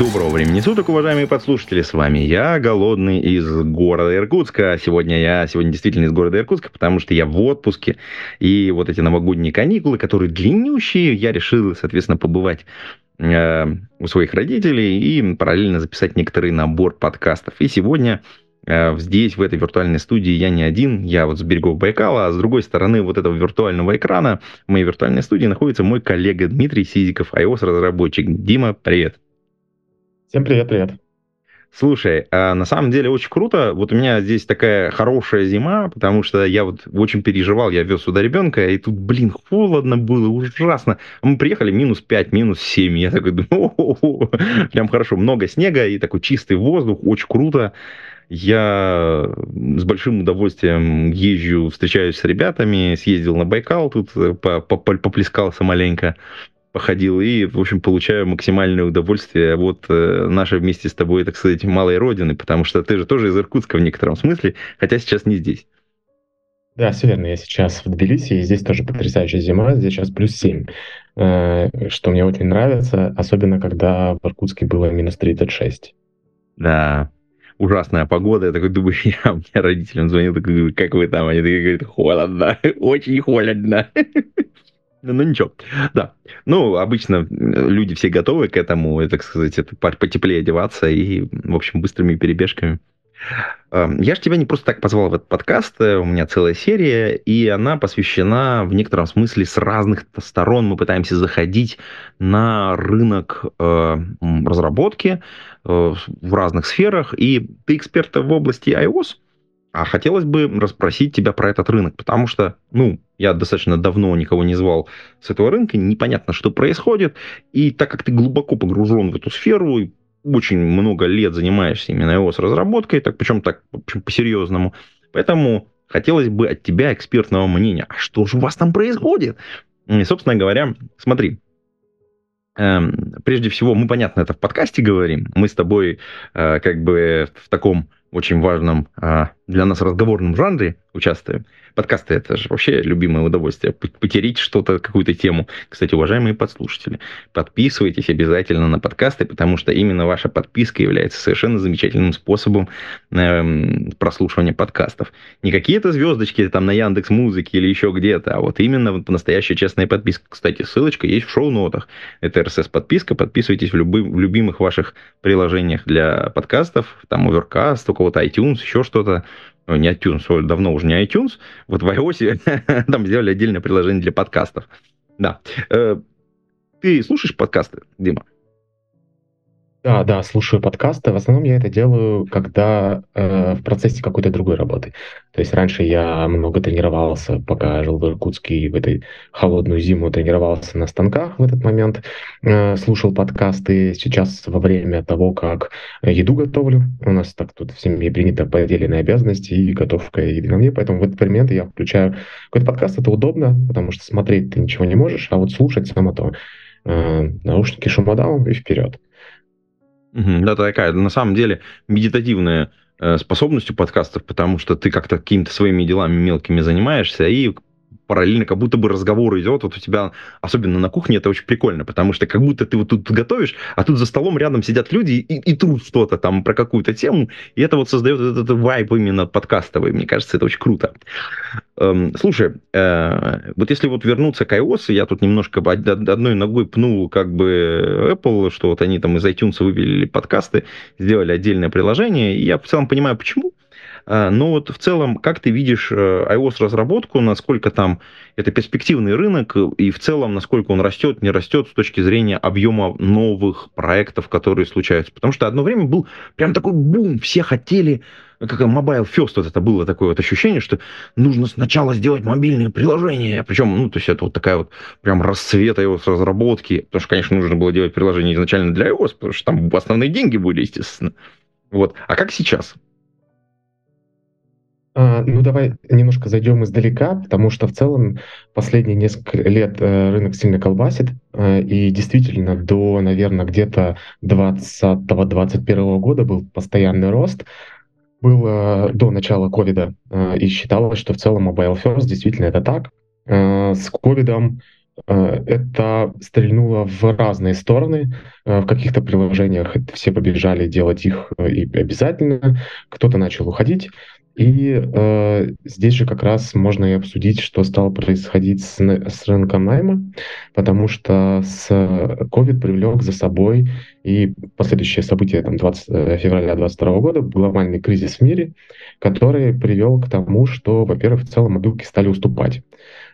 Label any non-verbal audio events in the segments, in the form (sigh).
Доброго времени суток, уважаемые подслушатели, с вами я, Голодный, из города Иркутска. Сегодня я, сегодня действительно из города Иркутска, потому что я в отпуске, и вот эти новогодние каникулы, которые длиннющие, я решил, соответственно, побывать э, у своих родителей и параллельно записать некоторый набор подкастов. И сегодня э, здесь, в этой виртуальной студии, я не один, я вот с берегов Байкала, а с другой стороны вот этого виртуального экрана, моей виртуальной студии находится мой коллега Дмитрий Сизиков, iOS-разработчик. Дима, привет! Всем привет-привет. Слушай, а на самом деле очень круто. Вот у меня здесь такая хорошая зима, потому что я вот очень переживал, я вез сюда ребенка, и тут, блин, холодно было, ужасно. Мы приехали минус 5, минус 7. Я такой думаю, (laughs) прям хорошо, много снега и такой чистый воздух, очень круто. Я с большим удовольствием езжу, встречаюсь с ребятами, съездил на Байкал, тут поплескался маленько походил и, в общем, получаю максимальное удовольствие от э, нашей вместе с тобой, так сказать, малой родины, потому что ты же тоже из Иркутска в некотором смысле, хотя сейчас не здесь. Да, все верно. Я сейчас в Тбилиси, и здесь тоже потрясающая зима, здесь сейчас плюс 7, э, что мне очень нравится, особенно когда в Иркутске было минус 36. Да, ужасная погода. Я такой думаю, (laughs) я у меня родителям звонил, такой, говорю, как вы там? Они такие говорят, холодно, (laughs) очень холодно. (laughs) Ну, ну ничего, да. Ну, обычно люди все готовы к этому, так сказать, это потеплее одеваться и, в общем, быстрыми перебежками. Я же тебя не просто так позвал в этот подкаст, э, у меня целая серия, и она посвящена в некотором смысле с разных сторон. Мы пытаемся заходить на рынок э, разработки э, в разных сферах, и ты эксперт в области iOS, а хотелось бы расспросить тебя про этот рынок, потому что, ну, я достаточно давно никого не звал с этого рынка, непонятно, что происходит, и так как ты глубоко погружен в эту сферу, и очень много лет занимаешься именно iOS-разработкой, так, причем так причем по-серьезному, поэтому хотелось бы от тебя экспертного мнения, а что же у вас там происходит? И, собственно говоря, смотри, эм, прежде всего, мы, понятно, это в подкасте говорим, мы с тобой э, как бы в таком очень важном а, для нас разговорном жанре участвуем. Подкасты это же вообще любимое удовольствие. Потереть что-то, какую-то тему. Кстати, уважаемые подслушатели, подписывайтесь обязательно на подкасты, потому что именно ваша подписка является совершенно замечательным способом э, прослушивания подкастов. Не какие-то звездочки там на Яндекс Музыке или еще где-то, а вот именно вот настоящая честная подписка. Кстати, ссылочка есть в шоу-нотах. Это RSS-подписка. Подписывайтесь в, любы, в любимых ваших приложениях для подкастов. Там Overcast, у кого-то iTunes, еще что-то не iTunes, давно уже не iTunes, вот в iOS (laughs) там сделали отдельное приложение для подкастов. Да. Э, ты слушаешь подкасты, Дима? Да, да, слушаю подкасты. В основном я это делаю, когда э, в процессе какой-то другой работы. То есть раньше я много тренировался, пока жил в Иркутске, и в этой холодную зиму тренировался на станках в этот момент, э, слушал подкасты. Сейчас во время того, как еду готовлю, у нас так тут в семье принято поделенные обязанности и готовка еды на мне, поэтому в этот момент я включаю какой-то подкаст, это удобно, потому что смотреть ты ничего не можешь, а вот слушать само то. Э, наушники шумодавом и вперед. Угу, да, такая, на самом деле, медитативная э, способность у подкастов, потому что ты как-то какими-то своими делами мелкими занимаешься, и параллельно как будто бы разговор идет, вот у тебя, особенно на кухне, это очень прикольно, потому что как будто ты вот тут готовишь, а тут за столом рядом сидят люди и, и трут что-то там про какую-то тему, и это вот создает этот, этот вайб именно подкастовый, мне кажется, это очень круто. Эм, слушай, э, вот если вот вернуться к iOS, я тут немножко одной ногой пнул как бы Apple, что вот они там из iTunes вывели подкасты, сделали отдельное приложение, и я в целом понимаю, почему, но вот в целом, как ты видишь э, iOS-разработку, насколько там это перспективный рынок, и в целом, насколько он растет, не растет с точки зрения объема новых проектов, которые случаются? Потому что одно время был прям такой бум, все хотели как Mobile First, вот это было такое вот ощущение, что нужно сначала сделать мобильное приложение, причем, ну, то есть это вот такая вот прям расцвет iOS разработки, потому что, конечно, нужно было делать приложение изначально для iOS, потому что там основные деньги были, естественно. Вот. А как сейчас? А, ну, давай немножко зайдем издалека, потому что в целом последние несколько лет э, рынок сильно колбасит, э, и действительно до, наверное, где-то 2020-2021 года был постоянный рост, было до начала ковида, э, и считалось, что в целом mobile first действительно это так. С ковидом это стрельнуло в разные стороны. В каких-то приложениях все побежали делать их и обязательно, кто-то начал уходить. И э, здесь же как раз можно и обсудить, что стало происходить с, с рынком найма, потому что с COVID привлек за собой и последующее событие там, 20 э, февраля 2022 года, глобальный кризис в мире, который привел к тому, что, во-первых, в целом мобилки стали уступать.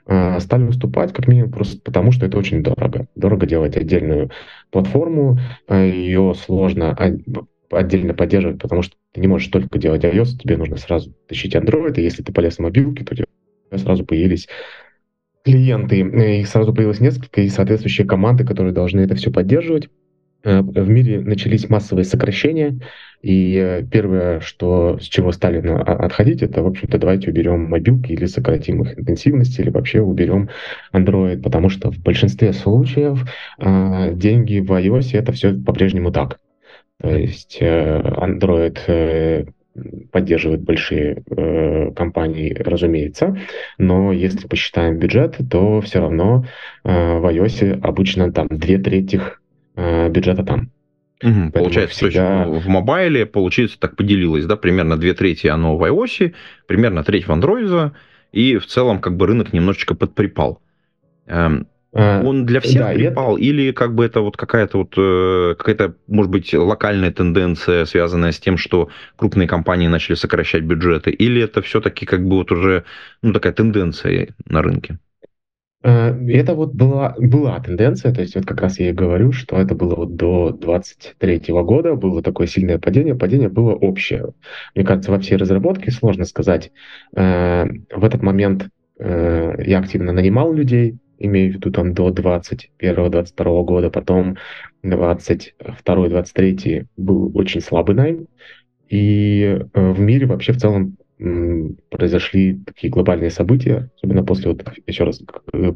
Э, стали уступать как минимум просто потому, что это очень дорого. Дорого делать отдельную платформу, э, ее сложно отдельно поддерживать, потому что ты не можешь только делать iOS, тебе нужно сразу тащить Android, и если ты полез на мобилки, то у тебя сразу появились клиенты, их сразу появилось несколько, и соответствующие команды, которые должны это все поддерживать. Э, в мире начались массовые сокращения, и э, первое, что, с чего стали отходить, это, в общем-то, давайте уберем мобилки или сократим их интенсивность, или вообще уберем Android, потому что в большинстве случаев э, деньги в iOS это все по-прежнему так. То есть э, Android э, поддерживает большие э, компании, разумеется, но если посчитаем бюджет, то все равно э, в iOS обычно там две трети э, бюджета там. Угу, получается, всегда... то есть в мобайле, получается, так поделилось, да, примерно две трети оно в iOS, примерно треть в Android, и в целом как бы рынок немножечко подприпал. Эм, Он для всех да, припал, это... или как бы это вот какая-то вот э, какая-то, может быть, локальная тенденция, связанная с тем, что крупные компании начали сокращать бюджеты, или это все-таки как бы вот уже ну, такая тенденция на рынке? А, это вот была, была тенденция, то есть вот как раз я и говорю, что это было вот до 23 года, было такое сильное падение, падение было общее. Мне кажется, во всей разработке сложно сказать. Э, в этот момент э, я активно нанимал людей, имею в виду там до 21-22 года, потом 22-23 был очень слабый найм, и э, в мире вообще в целом произошли такие глобальные события, особенно после, вот, еще раз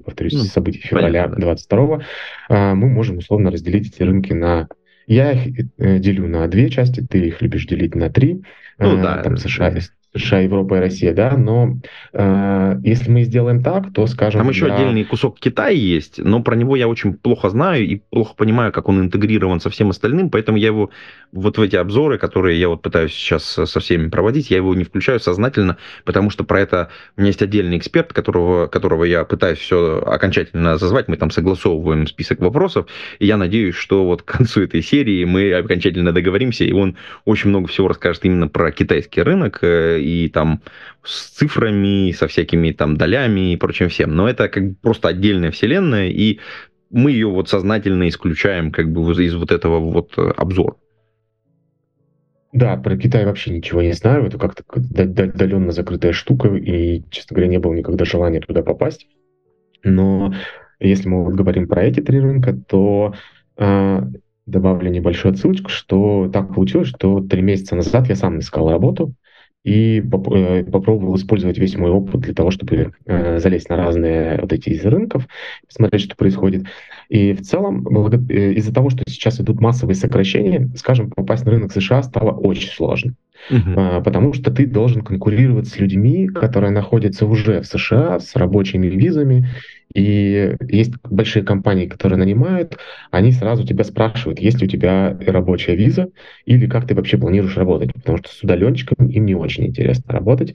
повторюсь, ну, событий февраля 22 а, мы можем условно разделить эти рынки на я их э, делю на две части, ты их любишь делить на три. Ну, а, да. Там США, США, Европа и Россия, да, но э, если мы сделаем так, то скажем... Там еще для... отдельный кусок Китая есть, но про него я очень плохо знаю и плохо понимаю, как он интегрирован со всем остальным, поэтому я его вот в эти обзоры, которые я вот пытаюсь сейчас со всеми проводить, я его не включаю сознательно, потому что про это у меня есть отдельный эксперт, которого, которого я пытаюсь все окончательно зазвать, мы там согласовываем список вопросов, и я надеюсь, что вот к концу этой серии мы окончательно договоримся, и он очень много всего расскажет именно про китайский рынок, э, и там с цифрами, со всякими там долями и прочим всем. Но это как бы просто отдельная вселенная, и мы ее вот сознательно исключаем как бы из вот этого вот э, обзора. Да, про Китай вообще ничего не знаю. Это как-то отдаленно закрытая штука, и, честно говоря, не было никогда желания туда попасть. Но если мы вот говорим про эти три рынка, то э, добавлю небольшую отсылочку, что так получилось, что три месяца назад я сам искал работу, и э, попробовал использовать весь мой опыт для того, чтобы э, залезть на разные вот эти из рынков, посмотреть, что происходит. И в целом, э, из-за того, что сейчас идут массовые сокращения, скажем, попасть на рынок США стало очень сложно. Uh-huh. Потому что ты должен конкурировать с людьми, которые находятся уже в США с рабочими визами, и есть большие компании, которые нанимают, они сразу тебя спрашивают, есть ли у тебя рабочая виза или как ты вообще планируешь работать, потому что с удаленщиком им не очень интересно работать.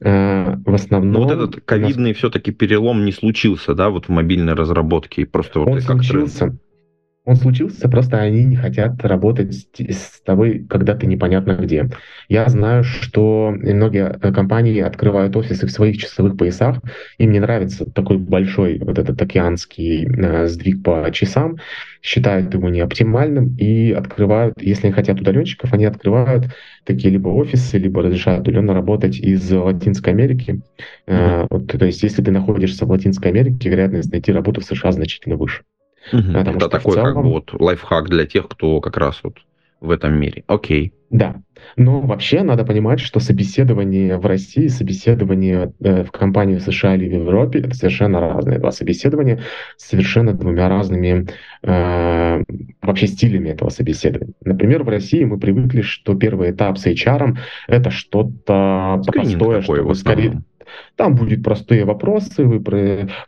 А, в основном... Но вот этот ковидный нас... все-таки перелом не случился, да, вот в мобильной разработке, просто вот Он случился. Он случился, просто они не хотят работать с, с тобой, когда ты непонятно где. Я знаю, что многие э, компании открывают офисы в своих часовых поясах. Им не нравится такой большой вот этот океанский э, сдвиг по часам, считают его неоптимальным и открывают, если хотят удаленщиков, они открывают такие либо офисы, либо разрешают удаленно работать из Латинской Америки. Mm-hmm. вот, то есть, если ты находишься в Латинской Америке, вероятность найти работу в США значительно выше. Угу. Это такой целом... как бы вот лайфхак для тех, кто как раз вот в этом мире. Окей. Да. Но вообще надо понимать, что собеседование в России, собеседование э, в компании в США или в Европе это совершенно разные два собеседования, совершенно двумя разными э, вообще стилями этого собеседования. Например, в России мы привыкли, что первый этап с HR это что-то простое, что вы скорее там будут простые вопросы, вы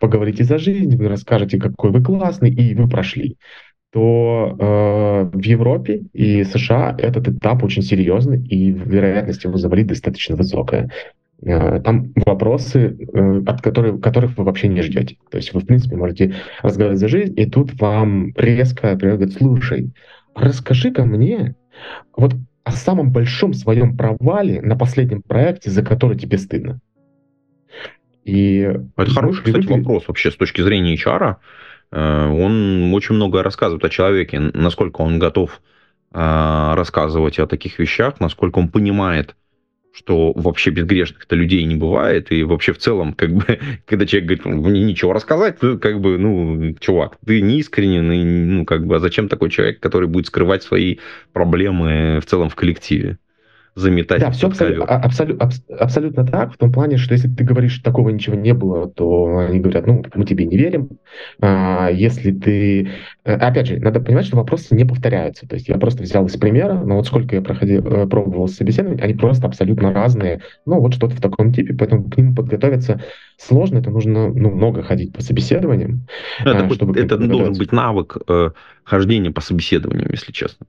поговорите за жизнь, вы расскажете, какой вы классный, и вы прошли то э, в Европе и США этот этап очень серьезный, и вероятность его завалить достаточно высокая. Э, там вопросы, э, от которых, которых вы вообще не ждете. То есть вы, в принципе, можете разговаривать за жизнь, и тут вам резко говорят, слушай, расскажи-ка мне вот о самом большом своем провале на последнем проекте, за который тебе стыдно. И Это хороший, привыкли... кстати, вопрос вообще с точки зрения HR. Э, он очень много рассказывает о человеке, насколько он готов э, рассказывать о таких вещах, насколько он понимает, что вообще безгрешных-то людей не бывает, и вообще в целом, как бы, (laughs) когда человек говорит, мне ничего рассказать, то как бы, ну, чувак, ты не искренен, и, ну, как бы, а зачем такой человек, который будет скрывать свои проблемы в целом в коллективе? Заметать. Да, все абсолютно, абсолютно, абсолютно так, в том плане, что если ты говоришь, что такого ничего не было, то они говорят, ну, мы тебе не верим. А, если ты... Э, опять же, надо понимать, что вопросы не повторяются. То есть я просто взял из примера, но вот сколько я проходил, э, пробовал собеседовать, они просто абсолютно разные. Ну, вот что-то в таком типе, поэтому к ним подготовиться сложно, это нужно ну, много ходить по собеседованиям. Это, а, чтобы это должен быть навык э, хождения по собеседованиям, если честно.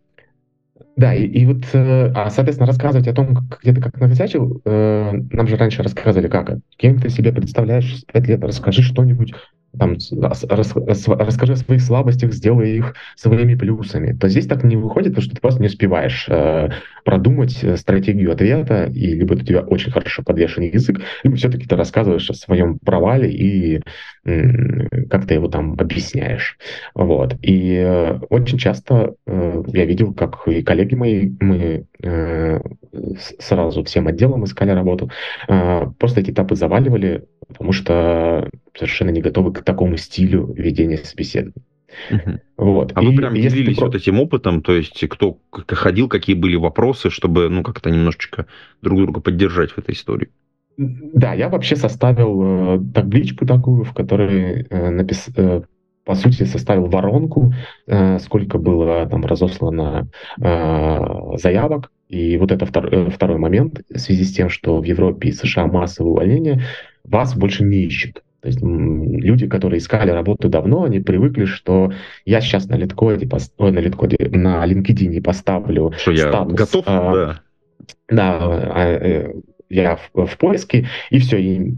Да, и, и вот, э, а, соответственно, рассказывать о том, где ты как накосячил, э, нам же раньше рассказывали, как. Кем ты себе представляешь 5 лет, расскажи что-нибудь, там, рас, рас, расскажи о своих слабостях, сделай их своими плюсами. То здесь так не выходит, потому что ты просто не успеваешь э, продумать э, стратегию ответа, и либо у тебя очень хорошо подвешен язык, либо все-таки ты рассказываешь о своем провале и э, как ты его там объясняешь. Вот. И э, очень часто э, я видел, как и коллеги мои, мы э, сразу всем отделом искали работу, э, просто эти этапы заваливали, потому что совершенно не готовы к такому стилю ведения собеседования. Угу. Вот. А и вы прям делились ты... вот этим опытом, то есть кто ходил, какие были вопросы, чтобы ну как-то немножечко друг друга поддержать в этой истории? Да, я вообще составил э, табличку такую, в которой э, напис... э, по сути составил воронку, э, сколько было там разослано э, заявок, и вот это втор... Э, второй момент в связи с тем, что в Европе и США массовое увольнение, вас больше не ищут. То есть люди, которые искали работу давно, они привыкли, что я сейчас на литкоде, ой, на литкоде, на LinkedIn поставлю что статус. Я готов, а, да. Да, а, э, я в, в поиске, и все, и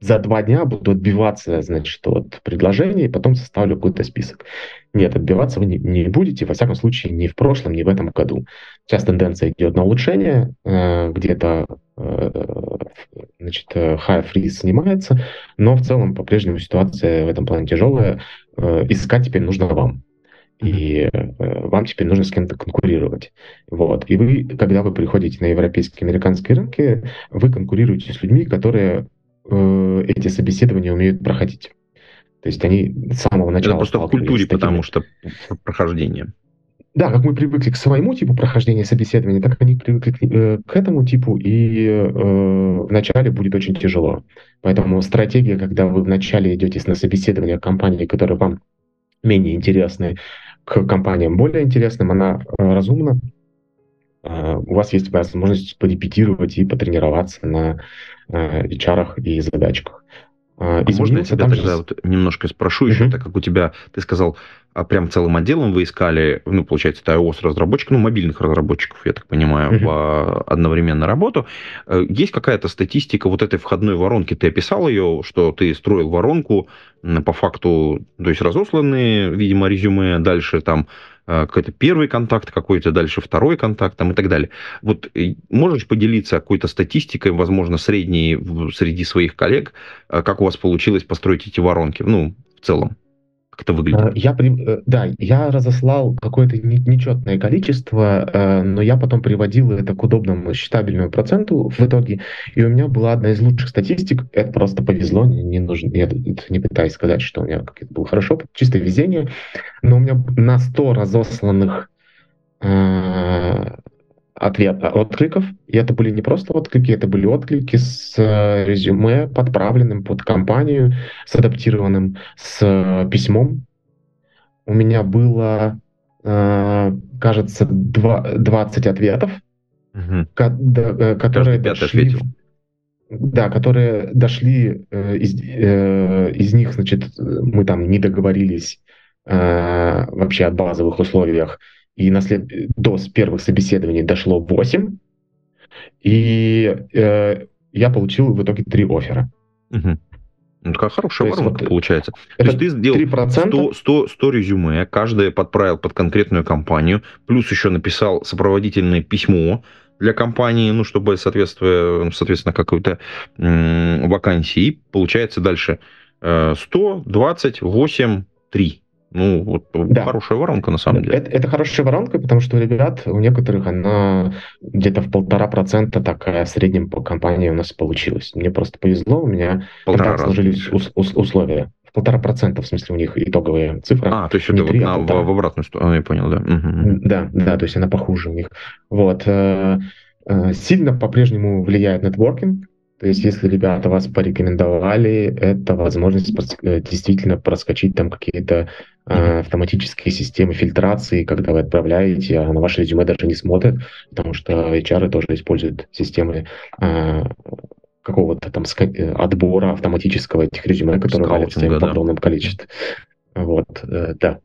за два дня буду отбиваться, значит, от предложений, потом составлю какой-то список. Нет, отбиваться вы не, не будете, во всяком случае, ни в прошлом, ни в этом году. Сейчас тенденция идет на улучшение, э, где-то э, значит, э, high freeze снимается, но в целом по-прежнему ситуация в этом плане тяжелая. Э, искать теперь нужно вам. И вам теперь нужно с кем-то конкурировать. Вот. И вы, когда вы приходите на европейские, американские рынки, вы конкурируете с людьми, которые э, эти собеседования умеют проходить. То есть они с самого начала... Это просто в культуре, потому что прохождение. Да, как мы привыкли к своему типу прохождения собеседования, так они привыкли к, э, к этому типу, и э, вначале будет очень тяжело. Поэтому стратегия, когда вы вначале идете на собеседование компании, которые вам менее интересны, к компаниям более интересным, она э, разумна. Э, у вас есть возможность порепетировать и потренироваться на HR и задачках. А, а можно я тебя тогда же... вот немножко спрошу еще, uh-huh. так как у тебя, ты сказал, а прям целым отделом вы искали, ну, получается, это iOS разработчиков, ну, мобильных разработчиков, я так понимаю, uh-huh. в одновременно работу. Э, есть какая-то статистика вот этой входной воронки? Ты описал ее, что ты строил воронку по факту, то есть разосланные, видимо, резюме, дальше там Э, какой-то первый контакт, какой-то дальше второй контакт там, и так далее. Вот э, можешь поделиться какой-то статистикой, возможно, средней среди своих коллег, э, как у вас получилось построить эти воронки, ну, в целом? Как это выглядит? Я, да, я разослал какое-то нечетное количество, но я потом приводил это к удобному считабельному проценту в итоге, и у меня была одна из лучших статистик, это просто повезло, не нужно, я не пытаюсь сказать, что у меня как это было хорошо, чисто везение, но у меня на 100 разосланных ответ, откликов. И это были не просто отклики, это были отклики с э, резюме, подправленным под компанию, с адаптированным, с э, письмом. У меня было, э, кажется, 20 ответов, угу. которые дошли... Ответил. Да, которые дошли из, из них, значит, мы там не договорились вообще от базовых условиях и на след... до первых собеседований дошло 8, и э, я получил в итоге 3 оффера. Угу. Ну, такая хорошая воронка вот получается. То есть ты сделал 100, 100, 100 резюме, каждое подправил под конкретную компанию, плюс еще написал сопроводительное письмо для компании, ну, чтобы соответствие, соответственно, какой-то вакансии. получается дальше 100, 28, 3. Ну, вот да. хорошая воронка на самом деле. Это, это хорошая воронка, потому что у ребят, у некоторых она где-то в полтора процента такая в среднем по компании у нас получилась. Мне просто повезло, у меня так сложились ус, ус, условия. В полтора процента, в смысле, у них итоговые цифры. А, то есть это 3, вот на, в, в обратную сторону, я понял, да. Угу. Да, да, то есть она похуже у них. Вот. Э, э, сильно по-прежнему влияет нетворкинг, то есть, если ребята вас порекомендовали, это возможность э, действительно проскочить там какие-то э, автоматические системы фильтрации, когда вы отправляете, а на ваше резюме даже не смотрят, потому что HR тоже используют системы э, какого-то там э, отбора автоматического этих резюме, которые валятся в огромном количестве. Вот, э, да.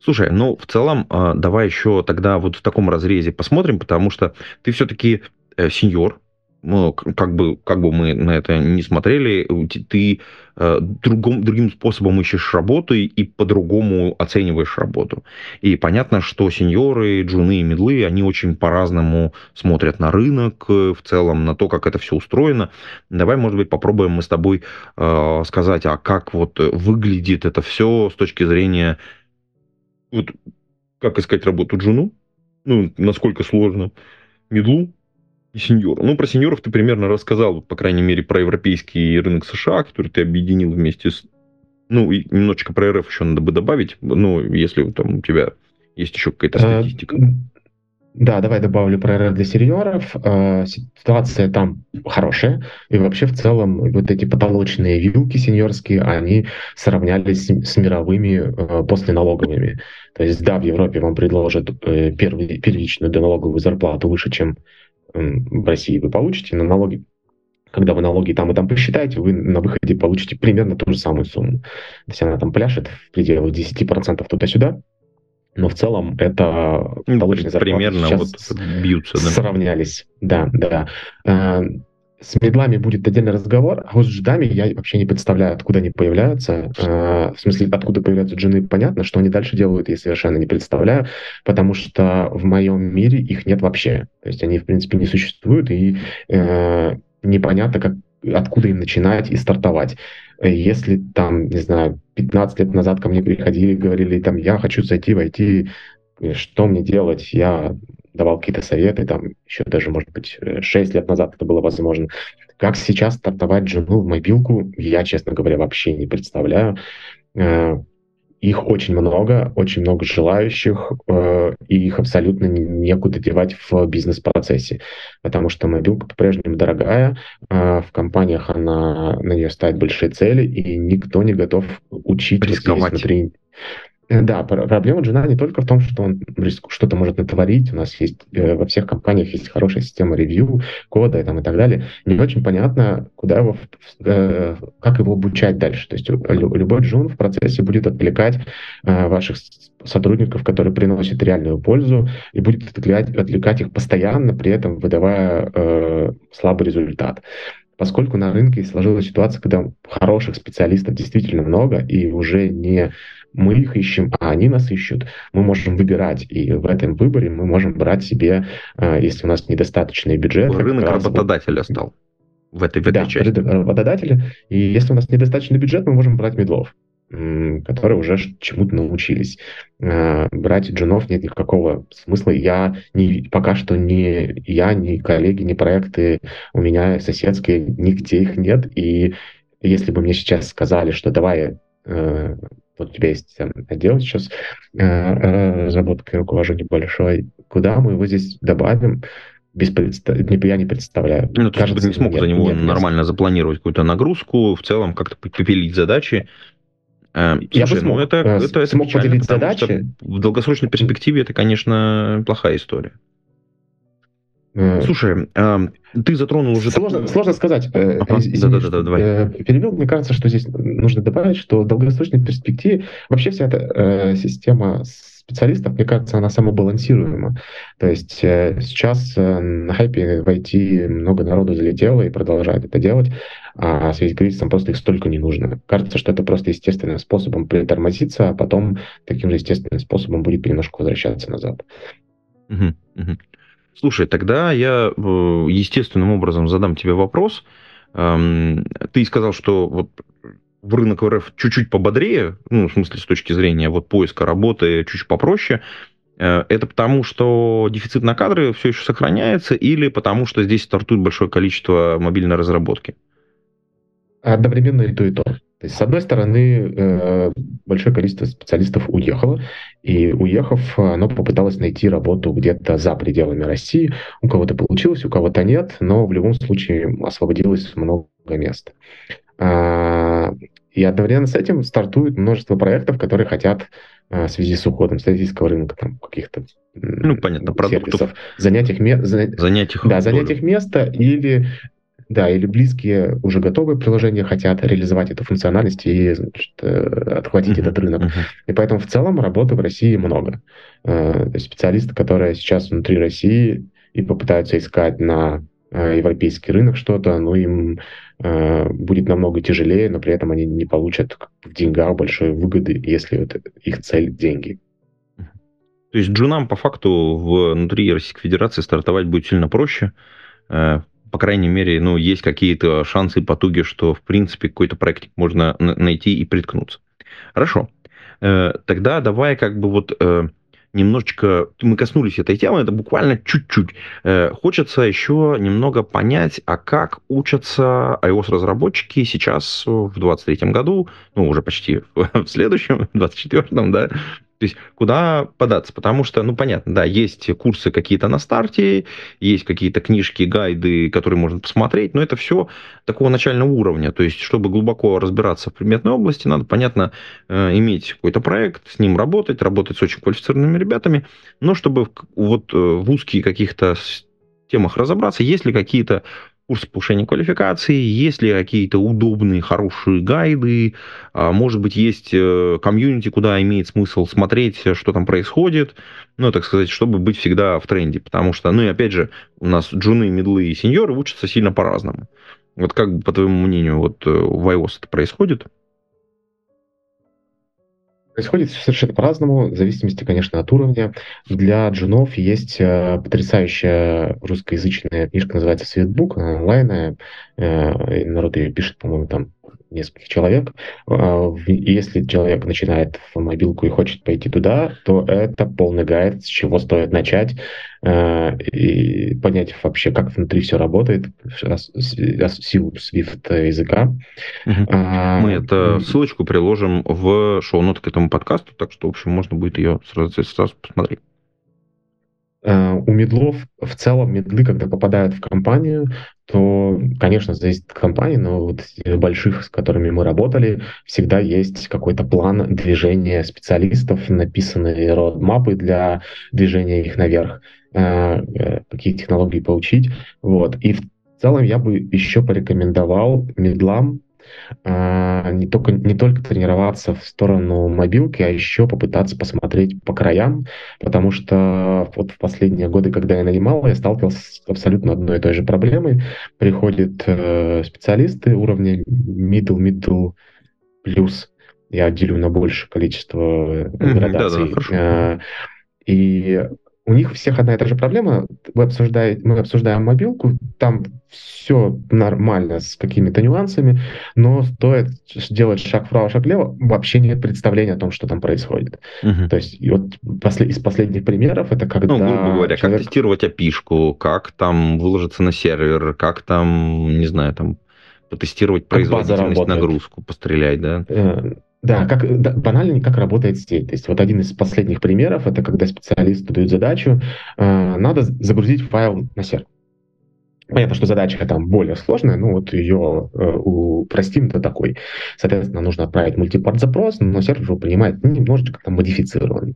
Слушай, ну в целом э, давай еще тогда вот в таком разрезе посмотрим, потому что ты все-таки сеньор, ну, как бы, как бы мы на это не смотрели, ты э, другом, другим способом ищешь работу и по-другому оцениваешь работу. И понятно, что сеньоры, джуны и медлы, они очень по-разному смотрят на рынок, э, в целом на то, как это все устроено. Давай, может быть, попробуем мы с тобой э, сказать, а как вот выглядит это все с точки зрения, вот, как искать работу джуну, ну, насколько сложно, медлу, и сеньор. Ну, про сеньоров ты примерно рассказал, по крайней мере, про европейский рынок США, который ты объединил вместе с... Ну, и немножечко про РФ еще надо бы добавить, ну, если там у тебя есть еще какая-то э, статистика. Да, давай добавлю про РФ для сеньоров. Э, ситуация там хорошая, и вообще в целом вот эти потолочные вилки сеньорские, они сравнялись с мировыми э, посленалоговыми. То есть, да, в Европе вам предложат первичную доналоговую зарплату выше, чем в России вы получите, на налоги когда вы налоги там и там посчитаете, вы на выходе получите примерно ту же самую сумму. То есть она там пляшет в пределах 10% туда-сюда, но в целом это ну, примерно вот бьются, да? сравнялись. Да, да. С медлами будет отдельный разговор, а вот с джедами я вообще не представляю, откуда они появляются. Э, в смысле, откуда появляются джины, понятно, что они дальше делают, я совершенно не представляю, потому что в моем мире их нет вообще. То есть они, в принципе, не существуют, и э, непонятно, как, откуда им начинать и стартовать. Если там, не знаю, 15 лет назад ко мне приходили говорили, там, я хочу зайти в IT, что мне делать? Я давал какие-то советы, там еще даже, может быть, 6 лет назад это было возможно. Как сейчас стартовать жену в мобилку, я, честно говоря, вообще не представляю. Э, их очень много, очень много желающих, э, и их абсолютно некуда девать в бизнес-процессе, потому что мобилка по-прежнему дорогая, э, в компаниях она, на нее ставит большие цели, и никто не готов учить, рисковать. Внутри, Э, да, проблема джина не только в том, что он что-то может натворить. У нас есть э, во всех компаниях есть хорошая система ревью, кода и, там, и так далее. Не очень понятно, куда его, э, как его обучать дальше. То есть любой джун в процессе будет отвлекать ваших сотрудников, которые приносят реальную пользу, и будет отвлекать, отвлекать их постоянно, при этом выдавая э, слабый результат поскольку на рынке сложилась ситуация, когда хороших специалистов действительно много, и уже не мы их ищем, а они нас ищут. Мы можем выбирать, и в этом выборе мы можем брать себе, э, если у нас недостаточный бюджет. Рынок работодателя стал в этой, в этой да, части. работодателя. И если у нас недостаточный бюджет, мы можем брать медлов которые уже чему-то научились. Э, брать джунов нет никакого смысла. Я не, пока что ни я, ни коллеги, ни проекты у меня соседские, нигде их нет. И если бы мне сейчас сказали, что давай э, вот у тебя есть там, отдел сейчас э, разработки руковожу большой, куда мы его здесь добавим, без представ... я не представляю. Ну, то есть ты не смог нет, за него нет, нормально нет. запланировать какую-то нагрузку, в целом как-то попилить задачи. Э, слушай, я бы смог, ну, это, э, это, смог это поделить задачи. В долгосрочной перспективе это, конечно, плохая история. Э, слушай, ты затронул уже... Сложно, сложно сказать. Ага, Извини, да, да, да, давай. Перебил. Мне кажется, что здесь нужно добавить, что в долгосрочной перспективе вообще вся эта система специалистов, мне кажется, она самобалансируема. То есть э, сейчас э, на хайпе в IT много народу залетело и продолжает это делать, а в связи с кризисом просто их столько не нужно. Кажется, что это просто естественным способом притормозиться, а потом таким же естественным способом будет немножко возвращаться назад. Угу, угу. Слушай, тогда я э, естественным образом задам тебе вопрос. Эм, ты сказал, что вот в рынок РФ чуть-чуть пободрее, ну, в смысле, с точки зрения вот поиска работы чуть-чуть попроще, э, это потому, что дефицит на кадры все еще сохраняется, или потому, что здесь стартует большое количество мобильной разработки? Одновременно и то, и то. То есть, с одной стороны, э, большое количество специалистов уехало, и уехав, оно попыталось найти работу где-то за пределами России. У кого-то получилось, у кого-то нет, но в любом случае освободилось много мест. А, и одновременно с этим стартует множество проектов, которые хотят а, в связи с уходом статистического рынка, там, каких-то ну, понятно, сервисов, занять их, занять их, да, занять их место или да, или близкие уже готовые приложения хотят реализовать эту функциональность и значит, э, отхватить uh-huh, этот рынок. Uh-huh. И поэтому в целом работы в России много. Э, специалисты, которые сейчас внутри России и попытаются искать на Э, европейский рынок что-то, ну, им э, будет намного тяжелее, но при этом они не получат в деньгах большой выгоды, если это их цель – деньги. То есть джунам по факту внутри Российской Федерации стартовать будет сильно проще. Э, по крайней мере, ну, есть какие-то шансы и потуги, что, в принципе, какой-то проект можно найти и приткнуться. Хорошо. Э, тогда давай как бы вот немножечко, мы коснулись этой темы, это буквально чуть-чуть. Э, хочется еще немного понять, а как учатся iOS-разработчики сейчас в 2023 году, ну, уже почти (laughs) в следующем, в 2024, да, то есть куда податься? Потому что, ну, понятно, да, есть курсы какие-то на старте, есть какие-то книжки, гайды, которые можно посмотреть, но это все такого начального уровня. То есть, чтобы глубоко разбираться в предметной области, надо, понятно, э, иметь какой-то проект, с ним работать, работать с очень квалифицированными ребятами, но чтобы вот э, в узкие каких-то темах разобраться, есть ли какие-то курс повышения квалификации, есть ли какие-то удобные, хорошие гайды, а, может быть, есть э, комьюнити, куда имеет смысл смотреть, что там происходит, ну, так сказать, чтобы быть всегда в тренде, потому что, ну, и опять же, у нас джуны, медлы и сеньоры учатся сильно по-разному. Вот как, по твоему мнению, вот э, в iOS это происходит? Происходит совершенно по-разному, в зависимости, конечно, от уровня. Для джунов есть э, потрясающая русскоязычная книжка, называется «Светбук», она онлайнная, э, народ ее пишет, по-моему, там нескольких человек. А, если человек начинает в мобилку и хочет пойти туда, то это полный гайд, с чего стоит начать э, и понять вообще, как внутри все работает, силу Swift языка. Угу. А, Мы эту ссылочку приложим в шоу-ноты к этому подкасту, так что, в общем, можно будет ее сразу, сразу посмотреть. Э, у медлов в целом медлы, когда попадают в компанию, то, конечно, зависит от компании, но вот больших, с которыми мы работали, всегда есть какой-то план движения специалистов, написанные родмапы для движения их наверх, э, э, какие технологии получить. Вот. И в целом я бы еще порекомендовал медлам не только, не только тренироваться в сторону мобилки, а еще попытаться посмотреть по краям, потому что вот в последние годы, когда я нанимал, я сталкивался с абсолютно одной и той же проблемой. Приходят э, специалисты уровня middle, middle плюс, я делю на большее количество градаций. Да, да, э, и у них всех одна и та же проблема. Вы обсуждаете, мы обсуждаем мобилку, там все нормально с какими-то нюансами, но стоит делать шаг вправо, шаг влево, вообще нет представления о том, что там происходит. Угу. То есть и вот после, из последних примеров это когда... Ну, грубо говоря, человек... как тестировать api как там выложиться на сервер, как там, не знаю, там потестировать производительность, нагрузку, пострелять, да? Э, Да, как, да, банально, как работает сеть. То есть вот один из последних примеров, это когда специалисты дают задачу, э, надо загрузить файл на сервер. Понятно, что задача там более сложная, но вот ее э, упростим до такой. Соответственно, нужно отправить мультипорт запрос, но сервер его принимает немножечко там модифицированный.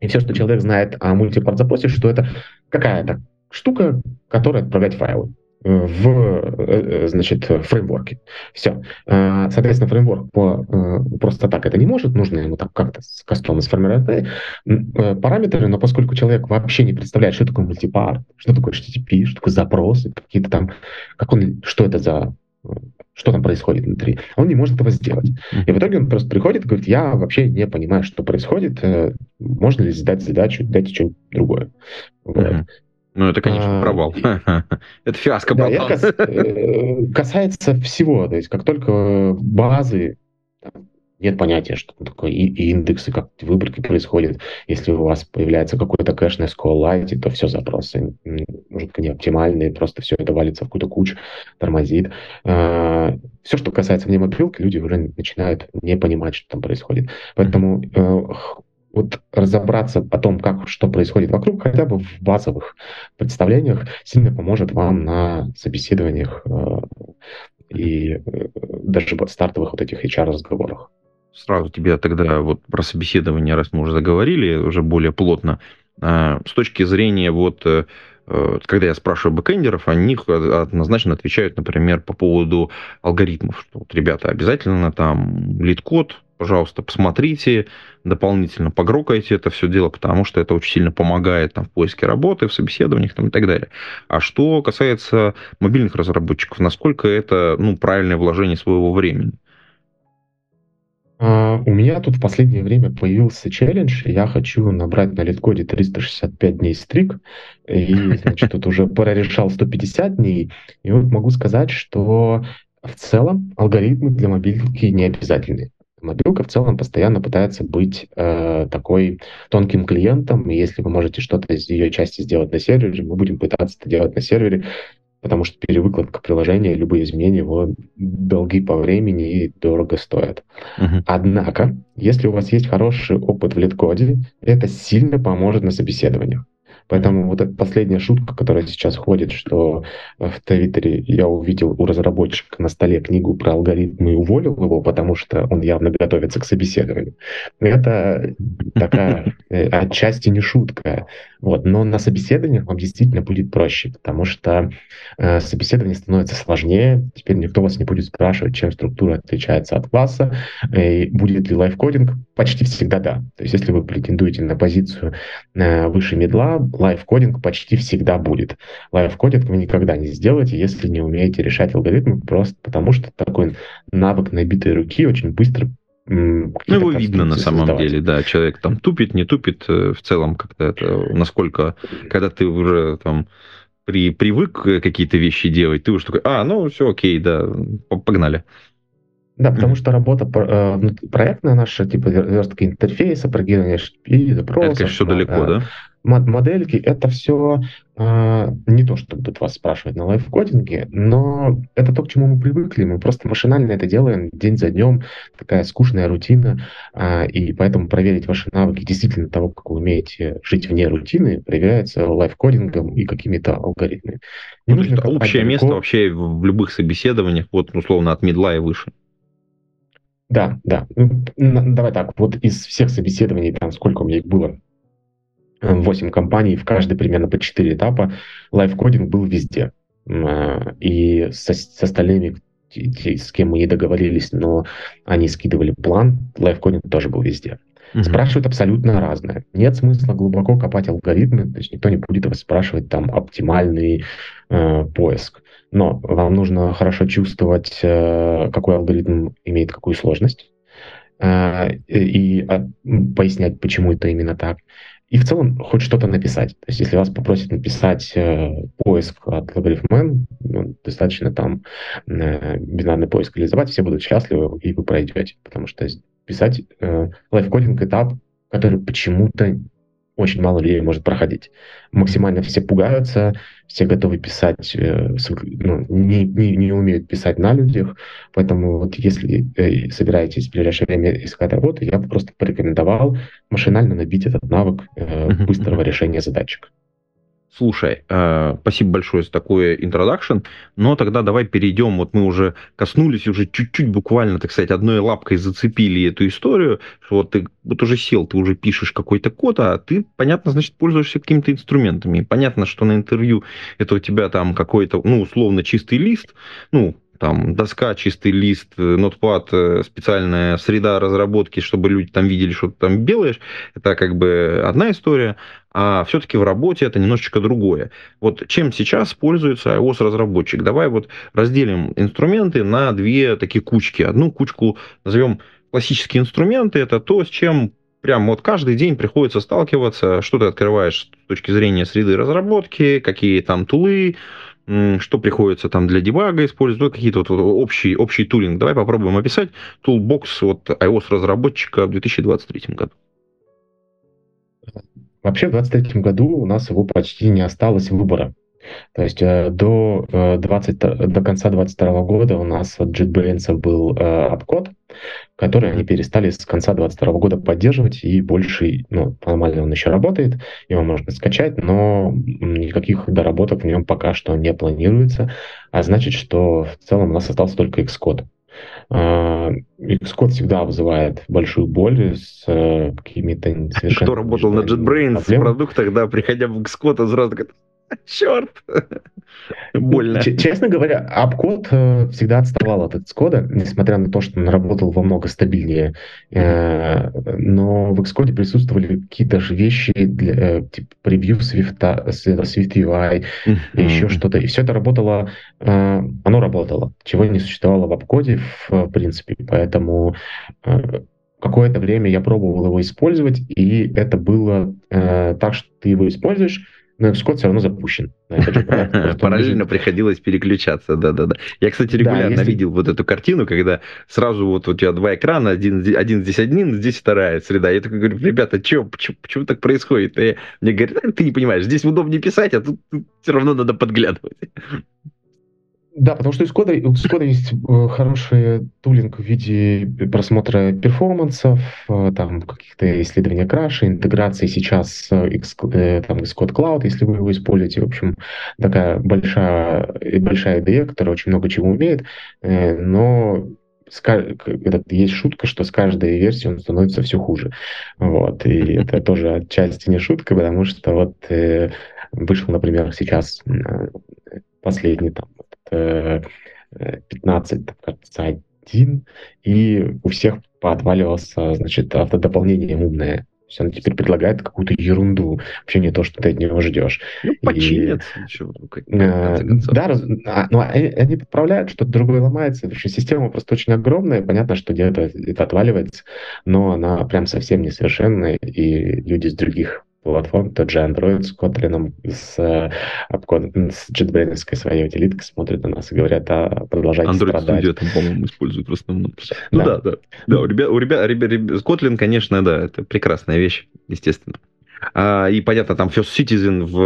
И все, что человек знает о мультипорт запросе, что это какая-то штука, которая отправляет файлы в, э, значит, фреймворке. Все. А, соответственно, фреймворк по, э, просто так это не может, нужно ему там как-то кастомно сформировать э, параметры, но поскольку человек вообще не представляет, что такое мультипарт, что такое HTTP, что такое запросы, какие-то там, как он, что это за что там происходит внутри. Он не может этого сделать. И в итоге он просто приходит и говорит, я вообще не понимаю, что происходит, можно ли задать задачу, дайте что-нибудь другое. Вот. Ну, это, конечно, а, провал. (laughs) Это фиаско, да, э, Касается всего. То есть, как только базы, нет понятия, что такое и индексы, как выборки происходят. Если у вас появляется какой-то кэш на SQLite, то все запросы жутко не оптимальные, просто все это валится в какую-то кучу, тормозит. А, все, что касается внемобилки, люди уже начинают не понимать, что там происходит. Поэтому э, вот разобраться о том, как, что происходит вокруг, хотя бы в базовых представлениях, сильно поможет вам на собеседованиях э, и э, даже стартовых вот этих HR-разговорах. Сразу тебе тогда вот про собеседование, раз мы уже заговорили, уже более плотно, э, с точки зрения вот когда я спрашиваю бэкэндеров, они однозначно отвечают, например, по поводу алгоритмов, что вот, ребята, обязательно там LeetCode, пожалуйста, посмотрите, дополнительно погрокайте это все дело, потому что это очень сильно помогает там, в поиске работы, в собеседованиях там, и так далее. А что касается мобильных разработчиков, насколько это ну, правильное вложение своего времени? Uh, у меня тут в последнее время появился челлендж. Я хочу набрать на литкоде 365 дней стрик. И, значит, тут уже прорешал 150 дней. И вот могу сказать, что в целом алгоритмы для мобильки не обязательны. Мобилка в целом постоянно пытается быть э, такой тонким клиентом, и если вы можете что-то из ее части сделать на сервере, мы будем пытаться это делать на сервере, потому что перевыкладка приложения, любые изменения его долги по времени и дорого стоят. Uh-huh. Однако, если у вас есть хороший опыт в лид-коде, это сильно поможет на собеседованиях. Поэтому вот эта последняя шутка, которая сейчас ходит, что в Твиттере я увидел у разработчика на столе книгу про алгоритмы и уволил его, потому что он явно готовится к собеседованию. Это такая э, отчасти не шутка. Вот. Но на собеседованиях вам действительно будет проще, потому что э, собеседование становится сложнее. Теперь никто вас не будет спрашивать, чем структура отличается от класса. И будет ли live coding? Почти всегда да. То есть если вы претендуете на позицию э, выше middle а, live coding почти всегда будет. Live coding вы никогда не сделаете, если не умеете решать алгоритмы, просто потому что такой навык набитой руки очень быстро ну, его видно на самом создавать. деле, да, человек там тупит, не тупит, э, в целом как-то это, насколько, когда ты уже там при, привык какие-то вещи делать, ты уже такой, а, ну, все окей, да, погнали. Да, потому что работа э, проектная наша, типа верстка интерфейса, программирование HTTP, запросов. Это, конечно, все далеко, да? модельки, это все э, не то, что будут вас спрашивать на лайфкодинге, но это то, к чему мы привыкли. Мы просто машинально это делаем день за днем, такая скучная рутина, э, и поэтому проверить ваши навыки действительно того, как вы умеете жить вне рутины, проверяется лайфкодингом и какими-то алгоритмами. Не ну, нужно общее место вообще в любых собеседованиях, вот условно от медла и выше. Да, да. Давай так, вот из всех собеседований, там сколько у меня их было, 8 компаний, в каждой примерно по 4 этапа, лайфкодинг был везде. А, и с, с остальными, с кем мы не договорились, но они скидывали план, лайфкодинг тоже был везде. Mm-hmm. Спрашивают абсолютно разное. Нет смысла глубоко копать алгоритмы, то есть никто не будет вас спрашивать там оптимальный э, поиск. Но вам нужно хорошо чувствовать, э, какой алгоритм имеет какую сложность, э, и э, пояснять, почему это именно так и в целом хоть что-то написать. То есть если вас попросят написать э, поиск от логарифмен, ну, достаточно там э, бинарный поиск реализовать, все будут счастливы, и вы пройдете. Потому что писать э, лайфкодинг этап, который почему-то очень мало людей может проходить. Максимально все пугаются, все готовы писать, э, ну, не, не, не умеют писать на людях, поэтому вот если э, собираетесь в ближайшее время искать работу, я бы просто порекомендовал машинально набить этот навык э, быстрого решения задачек. Слушай, э, спасибо большое за такой интродакшн, но тогда давай перейдем, вот мы уже коснулись, уже чуть-чуть буквально, так сказать, одной лапкой зацепили эту историю, что вот ты вот уже сел, ты уже пишешь какой-то код, а ты, понятно, значит, пользуешься какими-то инструментами. Понятно, что на интервью это у тебя там какой-то, ну, условно, чистый лист, ну, там доска, чистый лист, нотпад, э, специальная среда разработки, чтобы люди там видели, что ты там делаешь, это как бы одна история, а все-таки в работе это немножечко другое. Вот чем сейчас пользуется iOS-разработчик? Давай вот разделим инструменты на две такие кучки. Одну кучку назовем классические инструменты, это то, с чем прям вот каждый день приходится сталкиваться, что ты открываешь с точки зрения среды разработки, какие там тулы, что приходится там для дебага использовать, какие-то вот общий, общий тулинг. Давай попробуем описать тулбокс от iOS-разработчика в 2023 году. Вообще в 2023 году у нас его почти не осталось выбора. То есть э, до, 20, э, до конца 2022 года у нас от JetBrains был э, обкод, который они перестали с конца 2022 года поддерживать, и больше, ну, нормально он еще работает, его можно скачать, но никаких доработок в нем пока что не планируется, а значит, что в целом у нас остался только Xcode. Xcode всегда вызывает большую боль с какими-то совершенно... Кто работал на JetBrains в продуктах, да, приходя в Xcode, сразу говорит, (laughs) Черт! Больно. Честно говоря, Апкод э, всегда отставал от Xcode, несмотря на то, что он работал во много стабильнее. Э, но в Xcode присутствовали какие-то же вещи, для, э, типа превью Swift, Swift UI, еще что-то. И все это работало, оно работало, чего не существовало в Апкоде, в принципе. Поэтому какое-то время я пробовал его использовать, и это было так, что ты его используешь, но Xcode все равно запущен. (laughs) Параллельно приходилось переключаться, да-да-да. Я, кстати, регулярно если... видел вот эту картину, когда сразу вот у тебя два экрана, один, один здесь один, здесь вторая среда. Я такой говорю, ребята, чё, почему, почему так происходит? И мне говорят, ты не понимаешь, здесь удобнее писать, а тут, тут все равно надо подглядывать. Да, потому что у Skoda, у Skoda есть э, хороший тулинг в виде просмотра перформансов, э, там каких-то исследований краша, интеграции сейчас э, там, Xcode Cloud, если вы его используете. В общем, такая большая, большая IDE, которая очень много чего умеет, но есть шутка, что с каждой версией он становится все хуже. Вот. И это тоже отчасти не шутка, потому что вот вышел, например, сейчас последний там 15, э, кажется, один, и у всех поотваливался, значит, автодополнение умное. То есть он теперь предлагает какую-то ерунду, вообще не то, что ты от него ждешь. Ну, починят. И, э, да, раз, а, но они, они подправляют, что-то другое ломается. В общем, система просто очень огромная, понятно, что где-то это отваливается, но она прям совсем несовершенная, и люди с других платформ, тот же Android с Kotlin, с, э, с JetBrains своей утилиткой смотрят на нас и говорят, а продолжайте Android страдать. Studio там, по-моему, используют в основном. Ну да, да. Да, да у ребят, у ребят, ребят, ребят, Kotlin, конечно, да, это прекрасная вещь, естественно. А, и понятно, там First Citizen в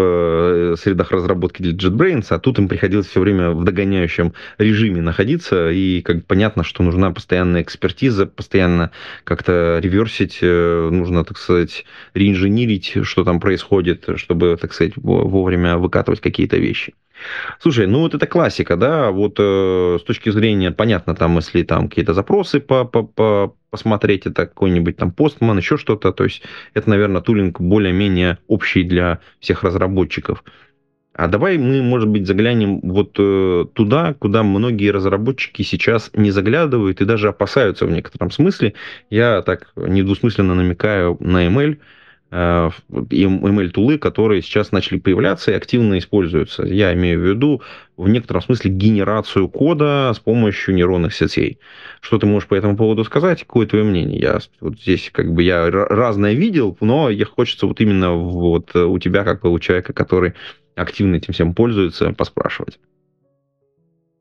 э, средах разработки для JetBrains, а тут им приходилось все время в догоняющем режиме находиться, и как понятно, что нужна постоянная экспертиза, постоянно как-то реверсить, э, нужно, так сказать, реинженерить, что там происходит, чтобы, так сказать, вовремя выкатывать какие-то вещи. Слушай, ну вот это классика, да, вот э, с точки зрения, понятно, там, если там какие-то запросы по, по, по, посмотреть, это какой-нибудь там постман, еще что-то, то есть это, наверное, тулинг более-менее общий для всех разработчиков. А давай мы, может быть, заглянем вот э, туда, куда многие разработчики сейчас не заглядывают и даже опасаются в некотором смысле. Я так недвусмысленно намекаю на ML. Э, ML-тулы, которые сейчас начали появляться и активно используются. Я имею в виду в некотором смысле генерацию кода с помощью нейронных сетей. Что ты можешь по этому поводу сказать? Какое твое мнение? Я вот здесь как бы я разное видел, но я хочется вот именно вот у тебя, как у человека, который активно этим всем пользуется, поспрашивать.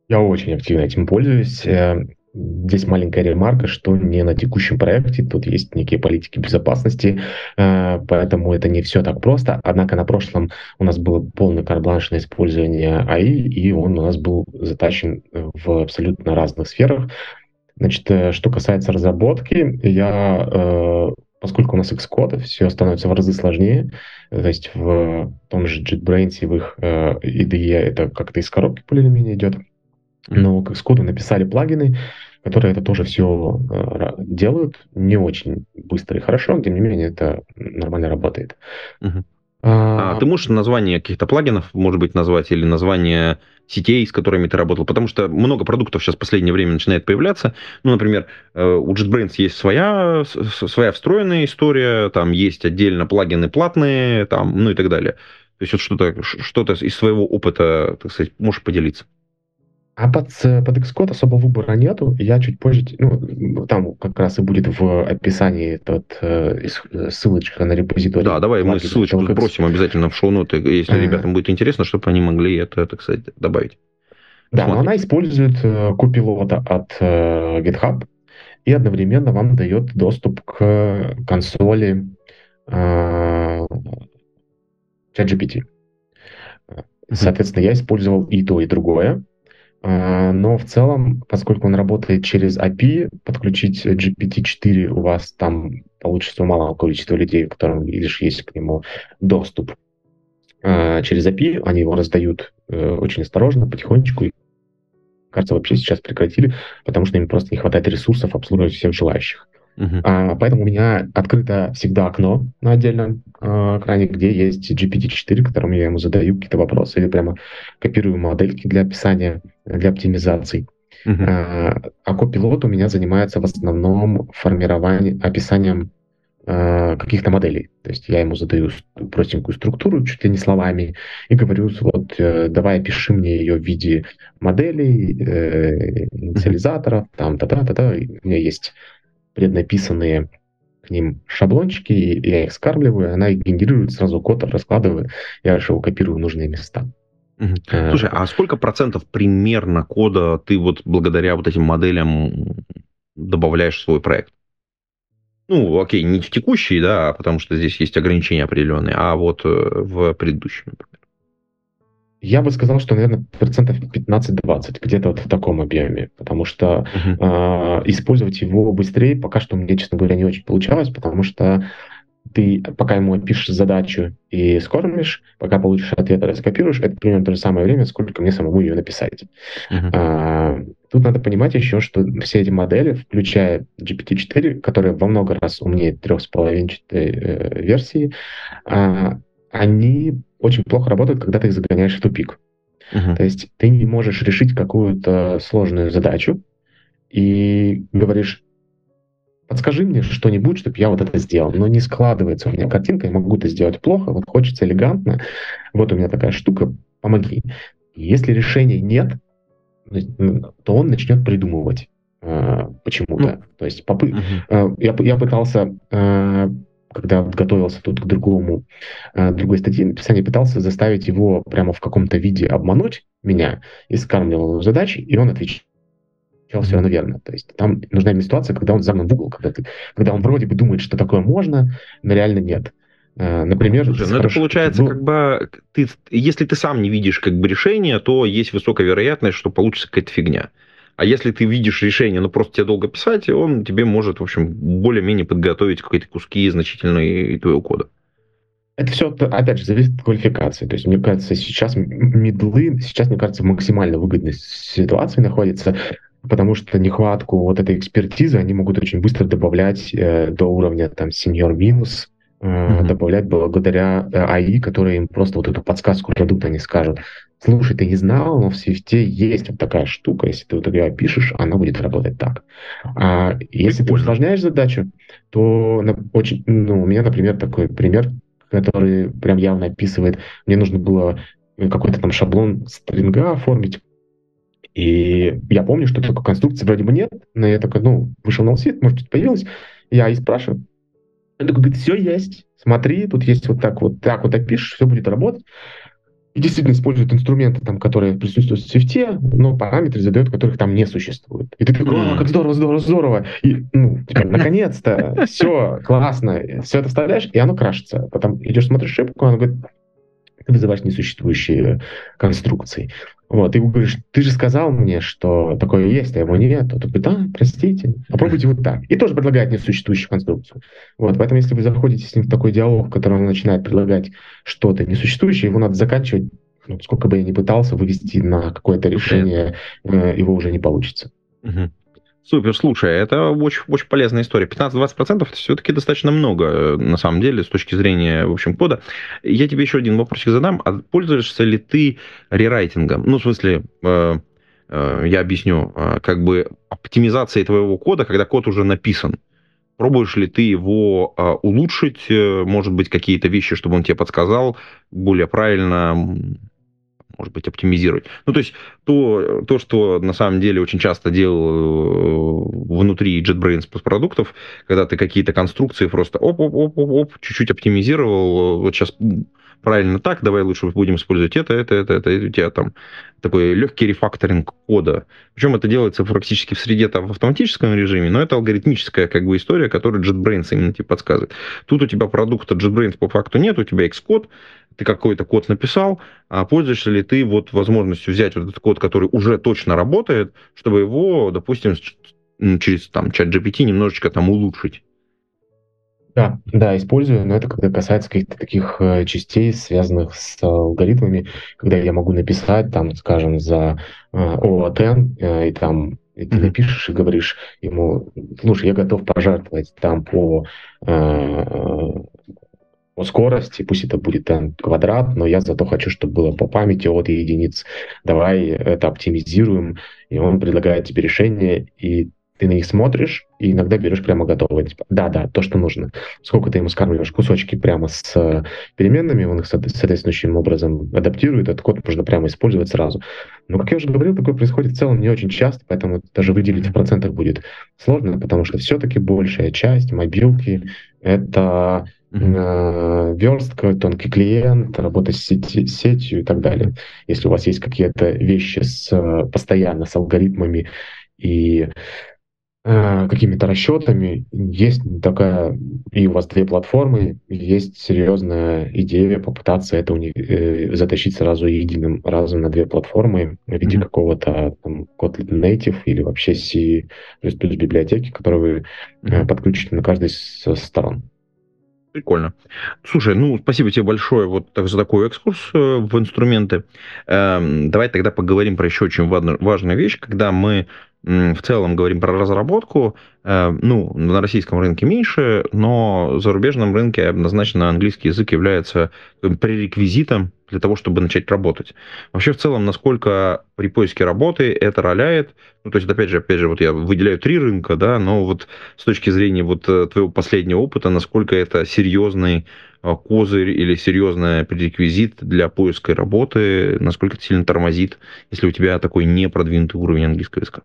Я очень активно этим пользуюсь. Э, здесь маленькая ремарка, что не на текущем проекте, тут есть некие политики безопасности, э, поэтому это не все так просто. Однако на прошлом у нас было полный карбланш на использование АИ, и он у нас был затащен в абсолютно разных сферах. Значит, э, что касается разработки, я, э, поскольку у нас Xcode, все становится в разы сложнее, то есть в том же JetBrains, в их IDE это как-то из коробки более-менее идет, но к Xcode написали плагины, которые это тоже все э, делают не очень быстро и хорошо, тем не менее это нормально работает. Угу. А, а ты можешь название каких-то плагинов, может быть, назвать, или название сетей, с которыми ты работал? Потому что много продуктов сейчас в последнее время начинает появляться. Ну, например, э, у JetBrains есть своя, своя встроенная история, там есть отдельно плагины платные, там, ну и так далее. То есть вот что-то что из своего опыта, так сказать, можешь поделиться? А под, под Xcode особо выбора нету. Я чуть позже, ну, там как раз и будет в описании тот, э, ссылочка на репозиторий. Да, давай мы ссылочку бросим обязательно в шоу-ноты, если э. ребятам будет интересно, чтобы они могли это, так сказать, добавить. Да, но она использует э, купилота от э, GitHub и одновременно вам дает доступ к консоли э, ChatGPT. Соответственно, я использовал и то, и другое. А, но в целом, поскольку он работает через API, подключить GPT-4 у вас там получится у малого количества людей, у которых лишь есть к нему доступ а, через API. Они его раздают э, очень осторожно, потихонечку. Кажется, вообще сейчас прекратили, потому что им просто не хватает ресурсов обслуживать всех желающих. Uh-huh. А, поэтому у меня открыто всегда окно на отдельном а, экране, где есть GPT-4, которому я ему задаю какие-то вопросы или прямо копирую модельки для описания, для оптимизации. Uh-huh. А, а копилот у меня занимается в основном формированием, описанием а, каких-то моделей. То есть я ему задаю простенькую структуру, чуть ли не словами, и говорю, вот, э, давай опиши мне ее в виде моделей, э, инициализаторов, там, та-та-та-та. У меня есть преднаписанные к ним шаблончики, я их скармливаю, она генерирует сразу код, раскладывает, я же его копирую в нужные места. Э, Слушай, а сколько процентов примерно кода ты вот благодаря вот этим моделям добавляешь в свой проект? Ну, окей, не в текущий, да, потому что здесь есть ограничения определенные, а вот э, в предыдущем, например. Я бы сказал, что, наверное, процентов 15-20, где-то вот в таком объеме, потому что uh-huh. э, использовать его быстрее пока что мне, честно говоря, не очень получалось, потому что ты пока ему пишешь задачу и скормишь, пока получишь ответ, раскопируешь, это примерно то же самое время, сколько мне самому ее написать. Uh-huh. А, тут надо понимать еще, что все эти модели, включая GPT-4, которая во много раз умнее трехсполовинчатой э, версии, а, они очень плохо работают, когда ты их загоняешь в тупик. Uh-huh. То есть ты не можешь решить какую-то сложную задачу и говоришь, подскажи мне что-нибудь, чтобы я вот это сделал. Но не складывается у меня картинка, я могу это сделать плохо, вот хочется элегантно. Вот у меня такая штука, помоги. Если решения нет, то он начнет придумывать э, почему-то. Ну, то есть попы... uh-huh. э, я, я пытался э, когда готовился тут к другому, э, другой статье написания, пытался заставить его прямо в каком-то виде обмануть меня и скармливал ему задачи, и он отвечал все равно верно. То есть там нужна именно ситуация, когда он загнан в угол, когда, ты, когда он вроде бы думает, что такое можно, но реально нет. Э, например, Слушай, ну это получается, был... как бы, ты, если ты сам не видишь как бы решение, то есть высокая вероятность, что получится какая-то фигня. А если ты видишь решение, но просто тебе долго писать, он тебе может, в общем, более-менее подготовить какие-то куски значительные твоего кода. Это все, опять же, зависит от квалификации. То есть, мне кажется, сейчас медлы, сейчас, мне кажется, в максимально выгодной ситуации находятся, потому что нехватку вот этой экспертизы они могут очень быстро добавлять э, до уровня там сеньор минус, э, mm-hmm. добавлять благодаря э, АИ, которые им просто вот эту подсказку продукта не скажут слушай, ты не знал, но в свифте есть вот такая штука, если ты вот ее опишешь, она будет работать так. А если ты усложняешь задачу, то очень, ну, у меня, например, такой пример, который прям явно описывает, мне нужно было какой-то там шаблон стринга оформить, и я помню, что такой конструкции вроде бы нет, но я такой, ну, вышел на свет, может быть, появилась, я и спрашиваю. Он такой говорит, все есть, смотри, тут есть вот так вот, так вот опишешь, все будет работать и действительно использует инструменты, там, которые присутствуют в свифте, но параметры задает, которых там не существует. И ты такой, о, как здорово, здорово, здорово. И, ну, типа, (laughs) наконец-то, все, классно. Все это вставляешь, и оно крашится. Потом идешь, смотришь ошибку, она говорит, ты вызываешь несуществующие конструкции. Вот, и говоришь, ты же сказал мне, что такое есть, а его нет. А тут, да, простите, попробуйте вот так. И тоже предлагает несуществующую конструкцию. Вот, поэтому если вы заходите с ним в такой диалог, в котором он начинает предлагать что-то несуществующее, его надо заканчивать, ну, сколько бы я ни пытался вывести на какое-то решение, э, его уже не получится. Угу. Супер, слушай, это очень, очень полезная история. 15-20% это все-таки достаточно много, э, на самом деле, с точки зрения, в общем, кода. Я тебе еще один вопросик задам. А пользуешься ли ты рерайтингом? Ну, в смысле, э, э, я объясню, э, как бы оптимизацией твоего кода, когда код уже написан. Пробуешь ли ты его э, улучшить, э, может быть, какие-то вещи, чтобы он тебе подсказал более правильно, может быть, оптимизировать. Ну, то есть то, э, то что на самом деле очень часто делал э, внутри JetBrains продуктов, когда ты какие-то конструкции просто оп-оп-оп-оп-оп, чуть-чуть оптимизировал, э, вот сейчас правильно так, давай лучше будем использовать это, это, это, это, и у тебя там такой легкий рефакторинг кода. Причем это делается практически в среде там в автоматическом режиме, но это алгоритмическая как бы история, которую JetBrains именно тебе подсказывает. Тут у тебя продукта JetBrains по факту нет, у тебя Xcode, ты какой-то код написал, а пользуешься ли ты вот возможностью взять вот этот код, который уже точно работает, чтобы его, допустим, через там чат GPT немножечко там улучшить. Да, да, использую, но это когда касается каких-то таких э, частей, связанных с э, алгоритмами, когда я могу написать, там, скажем, за э, ООТН, и там и ты напишешь и говоришь ему, слушай, я готов пожертвовать там по, э, по скорости, пусть это будет там квадрат, но я зато хочу, чтобы было по памяти от единиц. Давай это оптимизируем. И он предлагает тебе решение, и ты на них смотришь и иногда берешь прямо готовые. Типа, да, да, то, что нужно. Сколько ты ему скармливаешь кусочки прямо с э, переменными, он их соответствующим образом адаптирует, этот код можно прямо использовать сразу. Но, как я уже говорил, такое происходит в целом не очень часто, поэтому даже выделить в процентах будет сложно, потому что все-таки большая часть мобилки — это Uh-huh. верстка, тонкий клиент, работа с сети, сетью и так далее. Если у вас есть какие-то вещи с, э, постоянно с алгоритмами и Э, какими-то расчетами. Есть такая, и у вас две платформы, есть серьезная идея попытаться это уни- э, затащить сразу единым разом на две платформы в виде mm-hmm. какого-то там, Kotlin Native или вообще C++ библиотеки, которую вы э, подключите на каждой из сторон. Прикольно. Слушай, ну, спасибо тебе большое вот так, за такой экскурс э, в инструменты. Эм, давай тогда поговорим про еще очень важную важную вещь, когда мы в целом говорим про разработку, э, ну, на российском рынке меньше, но зарубежном рынке однозначно английский язык является пререквизитом для того, чтобы начать работать. Вообще, в целом, насколько при поиске работы это роляет, ну, то есть, опять же, опять же, вот я выделяю три рынка, да, но вот с точки зрения вот э, твоего последнего опыта, насколько это серьезный э, козырь или серьезный пререквизит для поиска работы, насколько это сильно тормозит, если у тебя такой непродвинутый уровень английского языка?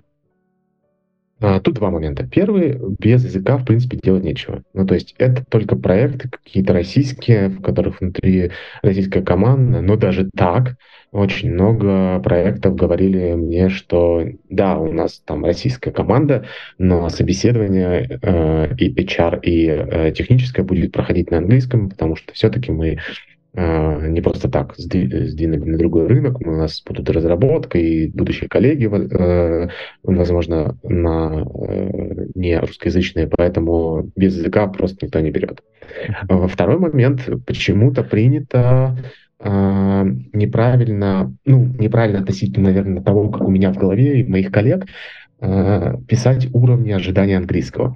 А, тут два момента. Первый, без языка, в принципе, делать нечего. Ну, то есть это только проекты какие-то российские, в которых внутри российская команда, но даже так очень много проектов говорили мне, что да, у нас там российская команда, но собеседование э, и HR, и э, техническое будет проходить на английском, потому что все-таки мы а, не просто так сдвинули на другой рынок, у нас будут разработка и будущие коллеги, э, возможно, на э, не русскоязычные, поэтому без языка просто никто не берет. А, второй момент, почему-то принято а, неправильно, ну, неправильно относительно, наверное, того, как у меня в голове и моих коллег, писать уровни ожидания английского.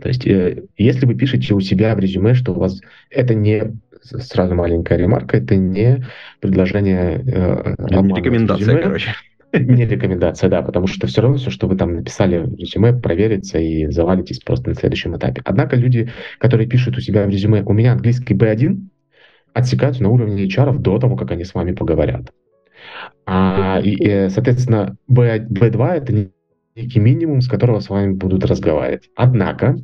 То есть, э, если вы пишете у себя в резюме, что у вас это не сразу маленькая ремарка, это не предложение... Э, не рекомендация, резюме. короче. Не рекомендация, да, потому что все равно все, что вы там написали в резюме, проверится и завалитесь просто на следующем этапе. Однако люди, которые пишут у себя в резюме «У меня английский B1», отсекаются на уровне HR до того, как они с вами поговорят. А, и, соответственно, B2 — это не некий минимум, с которого с вами будут разговаривать. Однако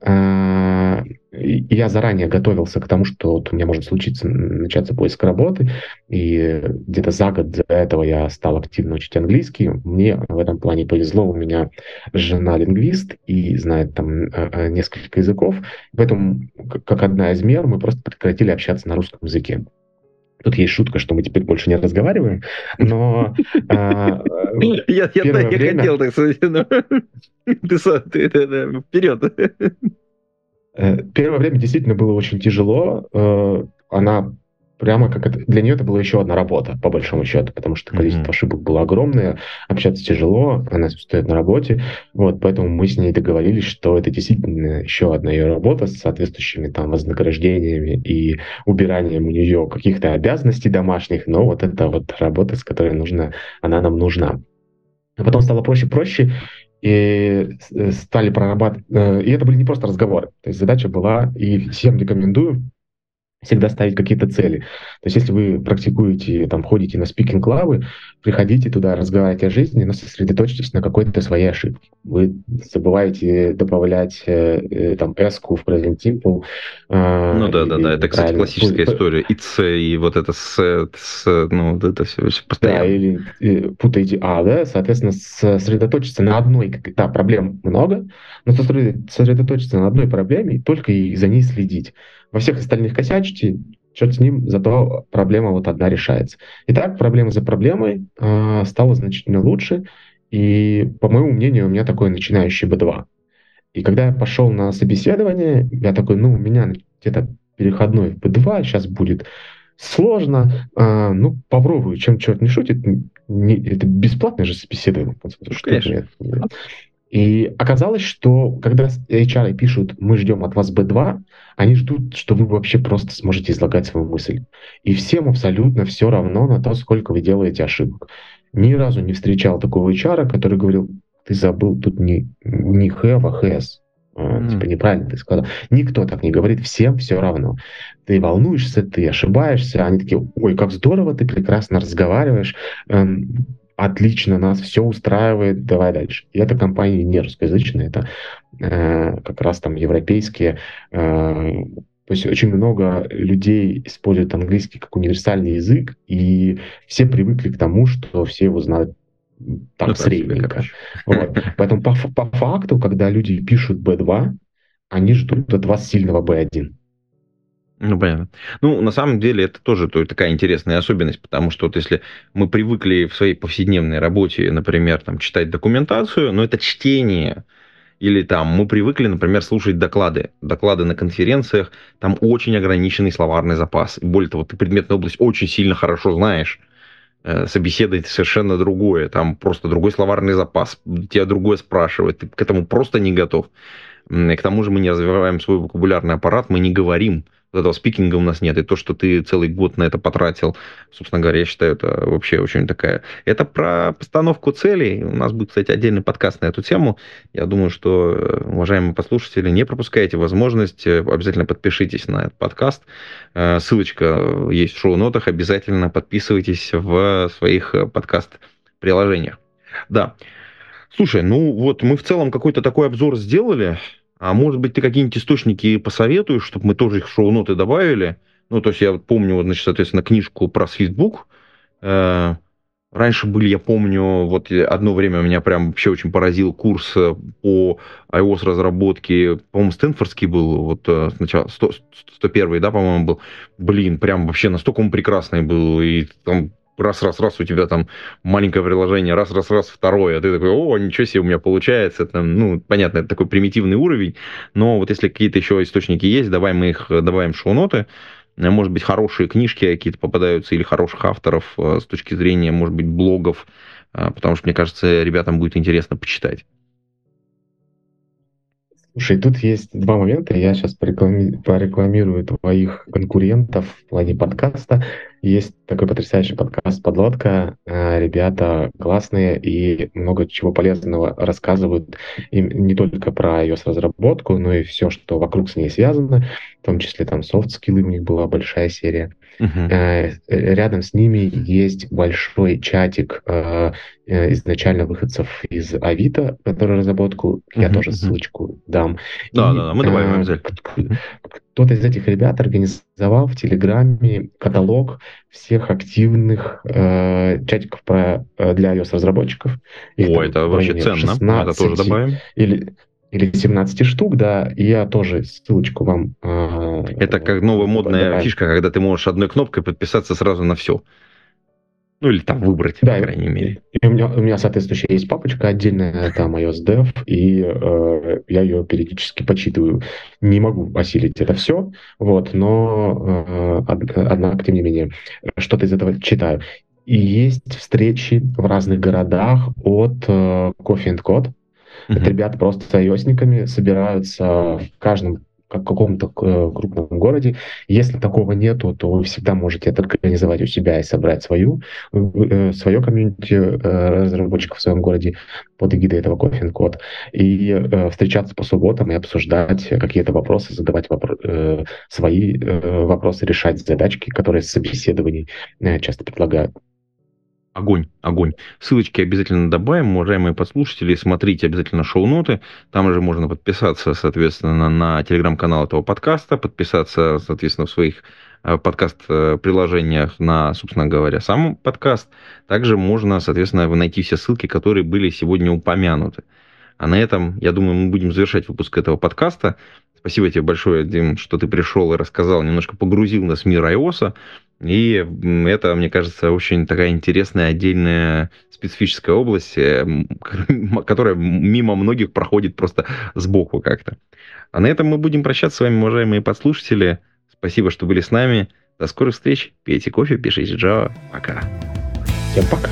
э, я заранее готовился к тому, что вот у меня может случиться, начаться поиск работы, и где-то за год до этого я стал активно учить английский. Мне в этом плане повезло, у меня жена лингвист и знает там э, э, несколько языков, поэтому как одна из мер мы просто прекратили общаться на русском языке. Тут есть шутка, что мы теперь больше не разговариваем, но... А, (laughs) я хотел, так сказать, (laughs) ты вперед. Э, первое время действительно было очень тяжело. Э, она прямо как это, для нее это была еще одна работа, по большому счету, потому что количество mm-hmm. ошибок было огромное, общаться тяжело, она стоит на работе, вот, поэтому мы с ней договорились, что это действительно еще одна ее работа с соответствующими там вознаграждениями и убиранием у нее каких-то обязанностей домашних, но вот это вот работа, с которой нужно, она нам нужна. А потом стало проще-проще, и э, стали прорабатывать, э, и это были не просто разговоры, то есть задача была, и всем рекомендую, всегда ставить какие-то цели. То есть если вы практикуете, там, ходите на спикинг-клабы, приходите туда, разговаривайте о жизни, но сосредоточьтесь на какой-то своей ошибке. Вы забываете добавлять э, э там эску в present simple. Э, ну да, да, да, это, кстати, классическая Пу- история. И c, и вот это с, с ну, вот это все, все постоянно. Да, или и, путаете а, да, соответственно, сосредоточиться на одной, да, проблем много, но сосредоточиться на одной проблеме и только и за ней следить во всех остальных косячите, черт с ним, зато проблема вот одна решается. Итак, проблема за проблемой э, стала значительно лучше, и, по моему мнению, у меня такой начинающий B2. И когда я пошел на собеседование, я такой, ну, у меня где-то переходной в B2, сейчас будет сложно, э, ну, попробую, чем черт не шутит, не, это бесплатное же собеседование. Что Конечно. И оказалось, что когда HR пишут, мы ждем от вас B2, они ждут, что вы вообще просто сможете излагать свою мысль. И всем абсолютно все равно на то, сколько вы делаете ошибок. Ни разу не встречал такого HR, который говорил, ты забыл тут не, не have, а has. Mm. Типа неправильно ты сказал. Никто так не говорит, всем все равно. Ты волнуешься, ты ошибаешься, они такие, ой, как здорово, ты прекрасно разговариваешь, эм, отлично, нас все устраивает, давай дальше. И это компании не русскоязычные, это э, как раз там европейские. Э, то есть очень много людей используют английский как универсальный язык, и все привыкли к тому, что все его знают так ну, средненько. Вот. Поэтому по, по факту, когда люди пишут B2, они ждут от вас сильного B1. Ну, понятно. Ну, на самом деле, это тоже такая интересная особенность, потому что вот если мы привыкли в своей повседневной работе, например, там, читать документацию, но это чтение, или там мы привыкли, например, слушать доклады, доклады на конференциях, там очень ограниченный словарный запас. Более того, ты предметную область очень сильно хорошо знаешь, э, собеседовать совершенно другое, там просто другой словарный запас, тебя другое спрашивает, ты к этому просто не готов. К тому же мы не развиваем свой вокабулярный аппарат, мы не говорим, вот этого спикинга у нас нет. И то, что ты целый год на это потратил, собственно говоря, я считаю, это вообще очень такая... Это про постановку целей. У нас будет, кстати, отдельный подкаст на эту тему. Я думаю, что, э, уважаемые послушатели, не пропускайте возможность, э, обязательно подпишитесь на этот подкаст. Э, ссылочка есть в шоу-нотах. Обязательно подписывайтесь в своих подкаст-приложениях. Да. Слушай, ну вот мы в целом какой-то такой обзор сделали. А может быть, ты какие-нибудь источники посоветуешь, чтобы мы тоже их шоу-ноты добавили? Ну, то есть я помню, значит, соответственно, книжку про Facebook. Э, раньше были, я помню, вот одно время меня прям вообще очень поразил курс э, по iOS разработке, по-моему, Стэнфордский был, вот э, сначала 100, 101 да, по-моему, был. Блин, прям вообще настолько он прекрасный был, и там раз-раз-раз у тебя там маленькое приложение, раз-раз-раз второе, а ты такой, о, ничего себе у меня получается, это, ну, понятно, это такой примитивный уровень, но вот если какие-то еще источники есть, давай мы их добавим в шоу-ноты, может быть, хорошие книжки какие-то попадаются или хороших авторов э, с точки зрения, может быть, блогов, э, потому что, мне кажется, ребятам будет интересно почитать. Слушай, тут есть два момента. Я сейчас пореклами... порекламирую твоих конкурентов в плане подкаста. Есть такой потрясающий подкаст «Подлодка». Э, ребята классные и много чего полезного рассказывают им не только про iOS-разработку, но и все, что вокруг с ней связано, в том числе там софт-скиллы у них была большая серия. Uh-huh. Рядом с ними есть большой чатик изначально выходцев из Авито, который разработку, uh-huh, я тоже ссылочку дам. Да, и, да, да, мы добавим обязательно. Кто-то из этих ребят организовал в Телеграме каталог всех активных э, чатиков про, для iOS-разработчиков. О, это вообще ценно, 16, мы это тоже добавим. Или, или 17 штук, да, и я тоже ссылочку вам... Э, это как новая модная добавим. фишка, когда ты можешь одной кнопкой подписаться сразу на все. Ну, или там выбрать, да, по крайней мере. И у меня, у меня соответствующая есть папочка отдельная, там iOS Dev, и э, я ее периодически почитываю. Не могу осилить это все, вот, но, э, однако, тем не менее, что-то из этого читаю. И есть встречи в разных городах от э, Coffee and Code. Mm-hmm. Это ребята просто с ios собираются в каждом как в каком-то э, крупном городе. Если такого нету, то вы всегда можете это организовать у себя и собрать свою, э, свое комьюнити э, разработчиков в своем городе под эгидой этого Coffin Code и встречаться по субботам и обсуждать какие-то вопросы, задавать вопро- свои вопросы, решать задачки, которые собеседований часто предлагают. Огонь, огонь. Ссылочки обязательно добавим, уважаемые подслушатели, смотрите обязательно шоу-ноты. Там же можно подписаться, соответственно, на телеграм-канал этого подкаста, подписаться, соответственно, в своих э, подкаст-приложениях на, собственно говоря, сам подкаст. Также можно, соответственно, найти все ссылки, которые были сегодня упомянуты. А на этом, я думаю, мы будем завершать выпуск этого подкаста. Спасибо тебе большое, Дим, что ты пришел и рассказал, немножко погрузил нас в мир iOS. И это, мне кажется, очень такая интересная отдельная специфическая область, э, (laughs) которая мимо многих проходит просто сбоку как-то. А на этом мы будем прощаться с вами, уважаемые подслушатели. Спасибо, что были с нами. До скорых встреч. Пейте кофе, пишите Java. Пока. Всем пока.